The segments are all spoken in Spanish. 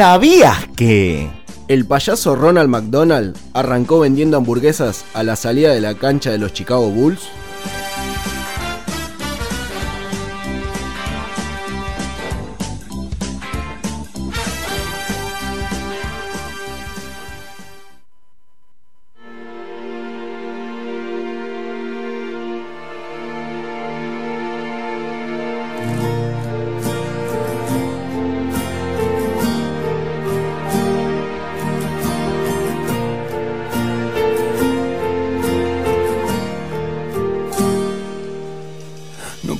¿Sabías que? El payaso Ronald McDonald arrancó vendiendo hamburguesas a la salida de la cancha de los Chicago Bulls.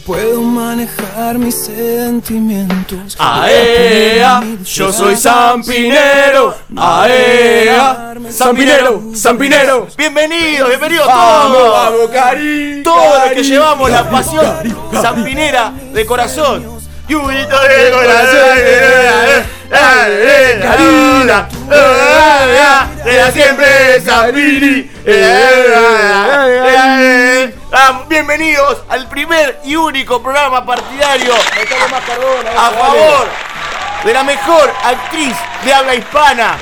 Puedo manejar mis sentimientos. ¡Aea! Yo soy Sampinero. ¡Aea! Sampinero, Sampinero. Bienvenidos, bienvenidos todos. vamos, Cari! Todos los que llevamos la pasión zampinera de corazón. Y un grito de corazón. eh, eh, eh, Karina, eh, eh, era siempre Zampini. Ah, Bienvenidos al primer y único programa partidario a favor de la mejor actriz de habla hispana,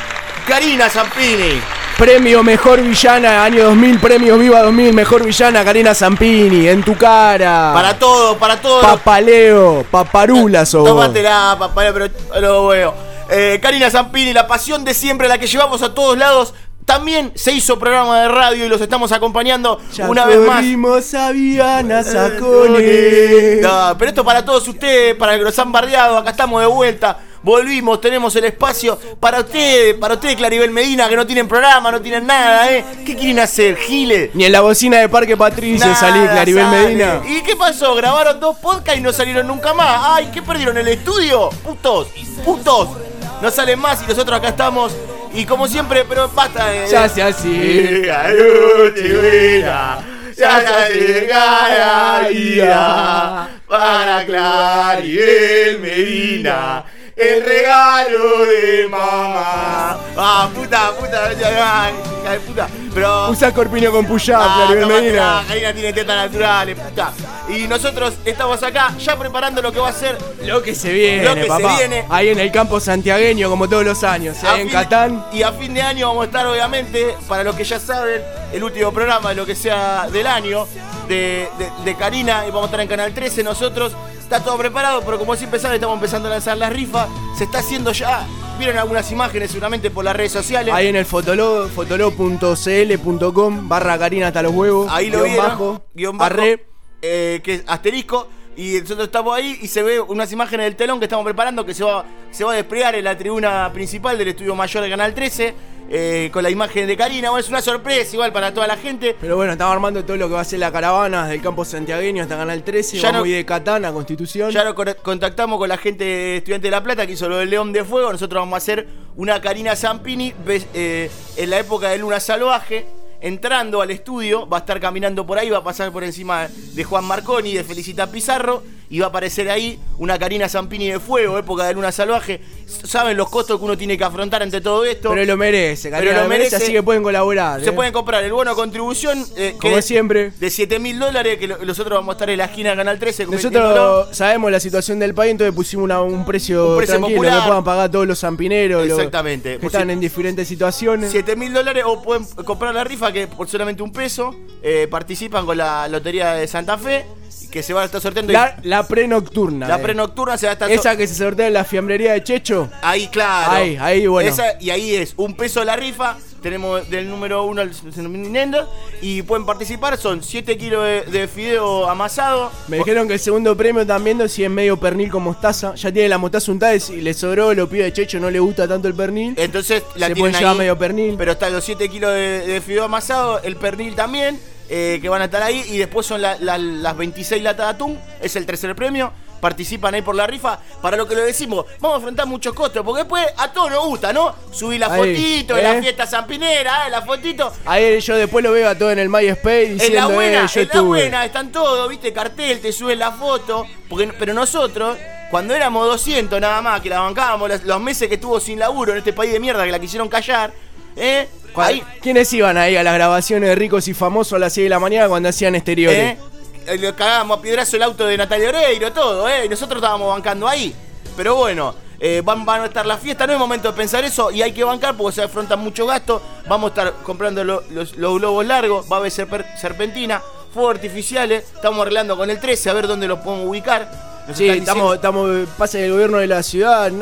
Karina Zampini. Premio Mejor Villana, año 2000, premio Viva 2000, Mejor Villana, Karina Zampini, en tu cara. Para todos, para todos. los- Papaleo, paparula sos. Tómatela, papá, pero lo veo. Eh, Karina Zampini, la pasión de siempre, la que llevamos a todos lados. También se hizo programa de radio y los estamos acompañando Ya una vez más. a Viana Sacone. No, pero esto para todos ustedes, para los que nos han bardeado, acá estamos de vuelta. Volvimos, tenemos el espacio para ustedes, para ustedes, Claribel Medina, que no tienen programa, no tienen nada, ¿eh? ¿Qué quieren hacer, Giles? Ni en la bocina de Parque Patricio salí Claribel sale. Medina. ¿Y qué pasó? Grabaron dos podcasts y no salieron nunca más. ¡Ay, qué perdieron el estudio! ¡Putos! ¡Putos! No salen más y nosotros acá estamos. Y como siempre, pero basta de. Ya sea así. Ya se para Claribel Medina. El regalo de mamá. Ah, puta, puta, ya, hija de puta. Pero. Usa corpiño con push-up, Ah, Claribel Medina. Karina tiene tetas naturales, puta. Y nosotros estamos acá ya preparando lo que va a ser Lo que se viene, Lo que se viene. Ahí en el campo santiagueño, como todos los años. a Ahí en fin- Catán. Y a fin de año vamos a estar, obviamente, para los que ya saben, el último programa de lo que sea del año de, de- de Karina. Y vamos a estar en Canal 13 nosotros. Está todo preparado, pero como siempre saben, estamos empezando a lanzar las rifas. Se está haciendo ya. Vieron algunas imágenes seguramente por las redes sociales. Ahí en el fotolog, fotolog.cl.com barra Karina hasta los huevos. Ahí lo guion vieron. bajo, guion bajo, arre. eh, que es asterisco. Y nosotros estamos ahí y se ve unas imágenes del telón que estamos preparando que se va, se va a desplegar en la tribuna principal del estudio mayor de Canal 13 eh, con la imagen de Karina. Bueno, es una sorpresa igual para toda la gente. Pero bueno, estamos armando todo lo que va a ser la caravana del campo santiagueño hasta Canal 13. Ya vamos no- a ir de Catán a Constitución. Ya lo con- contactamos con la gente de Estudiante de La Plata que hizo lo del León de Fuego. Nosotros vamos a hacer una Karina Zampini eh, en la época de Luna Salvaje. Entrando al estudio, va a estar caminando por ahí, va a pasar por encima de Juan Marconi, de Felicita Pizarro, y va a aparecer ahí una Karina Zampini de Fuego, época de Luna Salvaje. Saben los costos que uno tiene que afrontar ante todo esto. Pero lo merece, Karina Pero lo merece, así que pueden colaborar. Se ¿eh? pueden comprar el bono contribución, eh, Como siempre. de 7 mil dólares, que nosotros vamos a estar en la esquina de Canal 13. cometiéndolo. Nosotros sabemos la situación del país, entonces pusimos una- un, precio Un precio tranquilo popular. que puedan pagar todos los zampineros. los Exactamente. que están en diferentes situaciones. 7 mil dólares o pueden comprar la rifa que por solamente un peso eh, participan con la Lotería de Santa Fe que se va a estar sorteando. La, la pre-nocturna. la eh. pre-nocturna se va a estar Esa que se sortea en la fiambrería de Checho. Ahí, claro. Ahí, ahí, bueno. Esa- y ahí es un peso la rifa. Tenemos del número 1 al Nintendo. Y pueden participar. Son 7 kilos de, de fideo amasado. Me dijeron que el segundo premio viendo si es medio pernil con mostaza. Ya tiene la mostaza untada y si le sobró, lo pide de Checho, no le gusta tanto el pernil. Entonces la Se tienen pueden llevar medio pernil. Pero están los 7 kilos de, de fideo amasado, el pernil también, eh, que van a estar ahí. Y después son la- la- las 26 latas de atún, es el tercer premio. Participan ahí por la rifa. Para lo que lo decimos, vamos a enfrentar muchos costos. Porque después a todos nos gusta, ¿no? Subir la Ahí, fotito, ¿eh? la fiesta zampinera, ¿eh? la fotito. Ahí yo después lo veo a todo en el MySpace En diciendo, la buena, eh, yo en la buena, están todos, viste, cartel, te suben la foto. Porque, pero nosotros, cuando éramos 200 nada más, que la bancábamos, los meses que estuvo sin laburo en este país de mierda que la quisieron callar, ¿eh? Ahí, ¿Quiénes iban ahí a las grabaciones de ricos y famosos a las 6 de la mañana cuando hacían exteriores? ¿eh? Eh, Le cagábamos a piedrazo el auto de Natalia Oreiro, todo, ¿eh? Y nosotros estábamos bancando ahí. Pero bueno, eh, van, van a estar las fiestas, no es momento de pensar eso y hay que bancar porque se afrontan muchos gastos. Vamos a estar comprando lo- los, los globos largos, va a haber serper- serpentina, fuegos artificiales. Estamos arreglando con el 13 a ver dónde los podemos ubicar. Nos Sí, estamos, estamos, pasa el gobierno de la ciudad.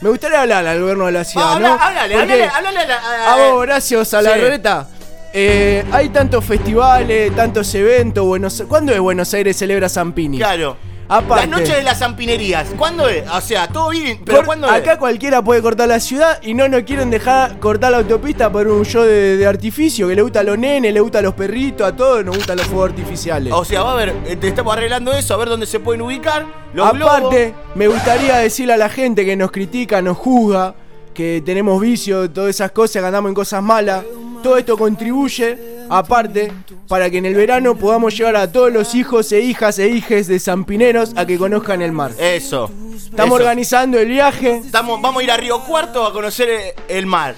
Me gustaría hablar al gobierno de la ciudad, Ah, ¿no? habla- háblale, háblale, háblale a vos, Horacio Salarreta, Sí. eh, hay tantos festivales, tantos eventos. Buenos, ¿Cuándo es Buenos Aires celebra Zampini? Claro. Aparte. La noche de las zampinerías. ¿Cuándo es? O sea, todo bien, pero Cor- ¿cuándo acá es? cualquiera puede cortar la ciudad y no nos quieren dejar cortar la autopista por un show de, de artificio que le gusta a los nenes, le gusta a los perritos, a todos nos gustan los fuegos artificiales. O sea, va a ver, eh, te estamos arreglando eso, a ver dónde se pueden ubicar. Los Aparte, globos. me gustaría decirle a la gente que nos critica, nos juzga, que tenemos vicios, todas esas cosas, que andamos en cosas malas. Todo esto contribuye, aparte, para que en el verano podamos llevar a todos los hijos e hijas e hijes de Zampineros a que conozcan el mar. Eso. Estamos eso. organizando el viaje. Estamos, vamos a ir a Río Cuarto a conocer el mar.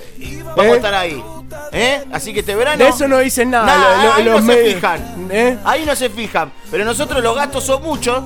Vamos ¿Eh? a estar ahí. ¿Eh? Así que este verano. De eso no dicen nada, Nada, lo- lo- ahí los no se fijan. ¿Eh? Ahí no se fijan. Pero nosotros los gastos son muchos.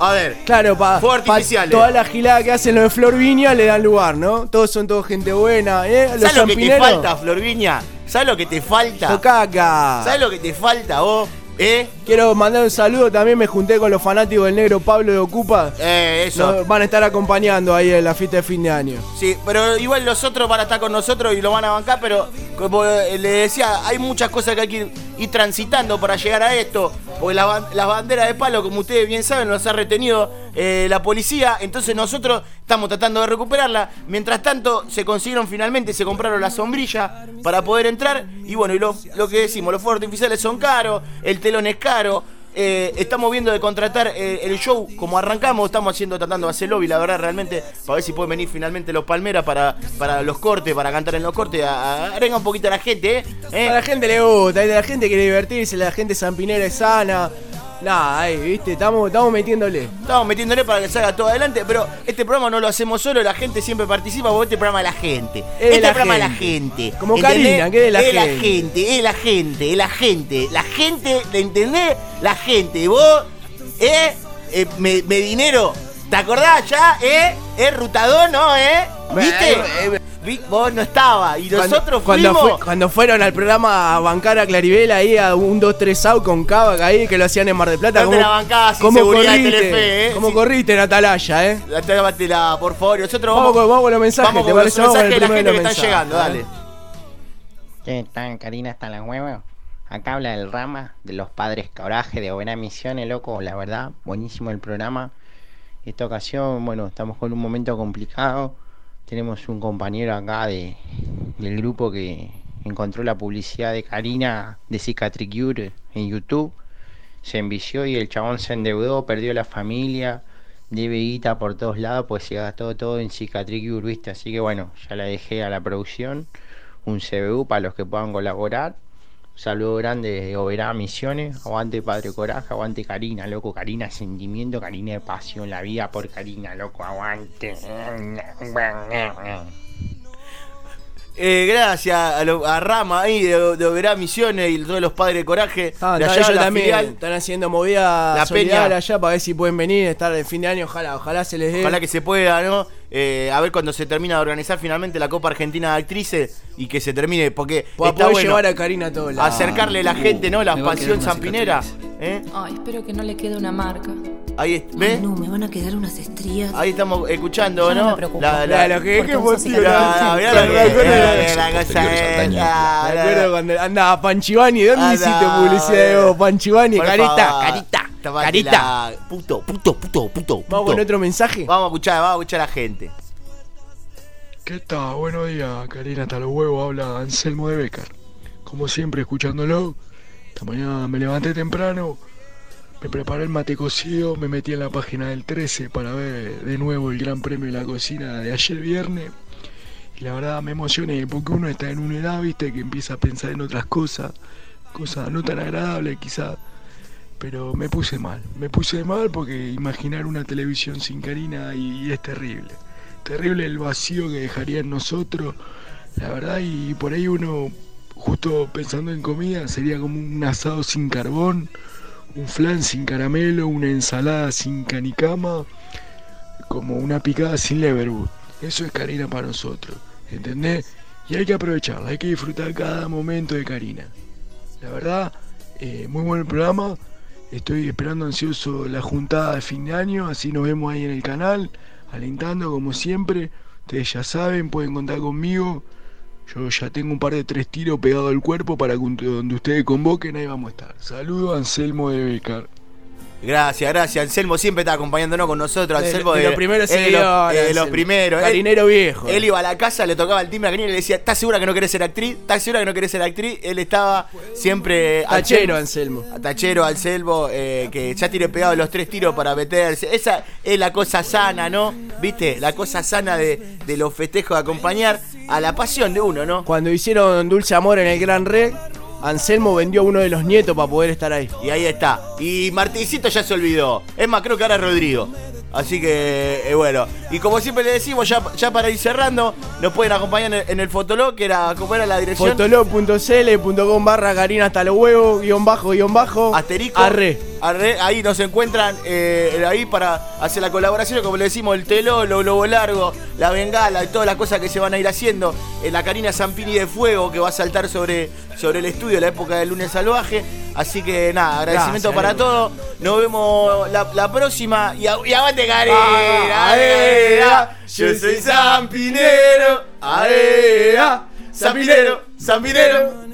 A ver. Claro, para artificiales. toda la gilada que hacen los de Flor Viña le dan lugar, ¿no? Todos son todos gente buena, ¿eh? Los ¿Sabes lo que te falta, Florviña? ¿Sabes lo que te falta? Tocaca. ¿Sabes lo que te falta vos? ¿Eh? Quiero mandar un saludo, también me junté con los fanáticos del negro Pablo de Ocupa. Eh, eso. Nos van a estar acompañando ahí en la fiesta de fin de año. Sí, pero igual los otros van a estar con nosotros y lo van a bancar, pero como le decía, hay muchas cosas que hay que ir transitando para llegar a esto. Porque la las banderas de palo, como ustedes bien saben, nos ha retenido eh, la policía. Entonces nosotros estamos tratando de recuperarla. Mientras tanto, se consiguieron finalmente, se compraron la sombrilla para poder entrar. Y bueno, y lo, lo que decimos, los fuegos artificiales son caros, el telón es caro. Eh, estamos viendo de contratar eh, el show como arrancamos, estamos haciendo, tratando de hacer lobby, la verdad, realmente, para ver si pueden venir finalmente los Palmeras para, para los cortes, para cantar en los cortes, a, a- arenga un poquito a la gente, ¿eh? A la gente le gusta, la gente quiere divertirse, la gente zampinera es sana. Nada, ahí, viste, estamos, estamos metiéndole. Estamos metiéndole para que salga todo adelante, pero este programa no lo hacemos solo, la gente siempre participa porque este programa es la gente. Es este la programa es la gente. gente. Como ¿entendés? Karina, que es de la es la gente. gente, es la gente, es la gente. La gente, ¿te entendés? La gente. Vos, ¿eh? eh me, me dinero. ¿Te acordás ya? ¿Eh? ¿Eh? Rutador, ¿no? ¿Eh? ¿Viste? Eh, Vos no estaba y nosotros cuando, fuimos. fue- cuando fueron al programa a bancar a Claribel ahí a un 2-3 out con Cava ahí que lo hacían en Mar del Plata. No te la sin de corriste? Telefe, eh? ¿Cómo Sí. corriste en Atalaya, eh? Llévatela, por favor. y Nosotros Vamos vamos, con- vamos con los mensajes, vamos ¿te con los mensajes el de la gente que están llegando, mensajes, dale. ¿Qué tal, Karina? ¿Está la huevo? Acá habla el Rama de los padres Coraje de Buena Misiones, loco. La verdad, buenísimo el programa. Esta ocasión, bueno, estamos con un momento complicado. Tenemos un compañero acá de, del grupo que encontró la publicidad de Karina de Cicatricure en YouTube. Se envició y el chabón se endeudó, perdió la familia, debe guita por todos lados, pues se gastó todo en Cicatricure, ¿viste? Así que bueno, ya la dejé a la producción un CBU para los que puedan colaborar. Saludo grande de Oberá Misiones. Aguante Padre Coraje, aguante Karina, loco. Karina Sentimiento, Karina de Pasión, la vida por Karina, loco. Aguante. Eh, gracias a, lo- a Rama ahí de, de Oberá Misiones y todos los padres de coraje. Ah, de allá, ellos la también filial. están haciendo movida La Peña. allá para ver si pueden venir, estar el fin de año, ojalá, ojalá se les dé. Ojalá que se pueda, ¿no? Eh, a ver cuando se termina de organizar finalmente la Copa Argentina de Actrices y que se termine, porque Para está poder bueno llevar a Karina a todos lados. acercarle a la gente, ¿no? La una zampinera. ¿eh? Ay, espero que no le quede una marca. Ahí, es- ¿ves? No, me van a quedar unas estrías. Ahí estamos escuchando, no ¿no? me. La, La- lo que- Porque que vos tío, la- la- la- la- la- la- eh, la cosa es- la- la- cuando andaba Panchivani, ¿dónde hiciste publicidad de vos, Panchivani? Por Carita, carita, Tómatela. carita. Puto, puto, puto, puto. Vamos puto. con otro mensaje. Vamos a escuchar, vamos a escuchar a la gente. ¿Qué tal? Buenos días, Karina, hasta los huevos, habla Anselmo de Becar. Como siempre, escuchándolo. Esta mañana me levanté temprano, me preparé el mate cocido, me metí en la página del 13 para ver de nuevo el Gran Premio de la Cocina de ayer viernes. Y la verdad me emocioné porque uno está en una edad, viste, que empieza a pensar en otras cosas, cosas no tan agradables quizás. Pero me puse mal, me puse mal porque imaginar una televisión sin Karina y es terrible terrible el vacío que dejaría en nosotros, la verdad, y por ahí uno, justo pensando en comida, sería como un asado sin carbón, un flan sin caramelo, una ensalada sin canicama, como una picada sin leverwood. Eso es Karina para nosotros, ¿entendés? Y hay que aprovecharla, hay que disfrutar cada momento de Karina. La verdad, eh, muy buen programa. Estoy esperando ansioso la juntada de fin de año, así nos vemos ahí en el canal, alentando como siempre. Ustedes ya saben, pueden contar conmigo. Yo ya tengo un par de tres tiros pegados al cuerpo para que donde ustedes convoquen, ahí vamos a estar. Saludos, Anselmo de Becar. Gracias, gracias. Anselmo siempre está acompañándonos con nosotros. De- Anselmo de los primeros es de los- seguidores, eh, de los primeros. Carinero viejo. Él iba a la casa, le tocaba el timbre a Karina y le decía, ¿estás segura que no querés ser actriz? ¿Estás segura que no querés ser actriz? Él estaba siempre... Tachero, Anselmo. Tachero, Anselmo, eh, que ya tiene pegado los tres tiros para meterse. Esa es la cosa sana, ¿no? ¿Viste? La cosa sana de, de los festejos de acompañar a la pasión de uno, ¿no? Cuando hicieron Dulce Amor en el Gran Rex, Anselmo vendió a uno de los nietos para poder estar ahí. Y ahí está. Y Martincito ya se olvidó. Es más, creo que ahora es Rodrigo. Así que, eh, bueno. Y como siempre le decimos, ya, ya para ir cerrando, nos pueden acompañar en, en el Fotolog, que era, ¿cómo era la dirección? Fotolog.cl.com barra Karina hasta los huevos, guion bajo, guion bajo. Asterisco. Arre. Arre, ahí nos encuentran eh, ahí para hacer la colaboración, como le decimos, el teló, lo globo largo, la bengala y todas las cosas que se van a ir haciendo. En la Karina Zampini de Fuego que va a saltar sobre, sobre el estudio la época del lunes salvaje. Así que nada, agradecimiento Gracias, para todos. Nos vemos la, la próxima. Y, a- y aguante Karina. Ah, aea, yo soy Zampinero. Aea, Zampinero, Zampinero.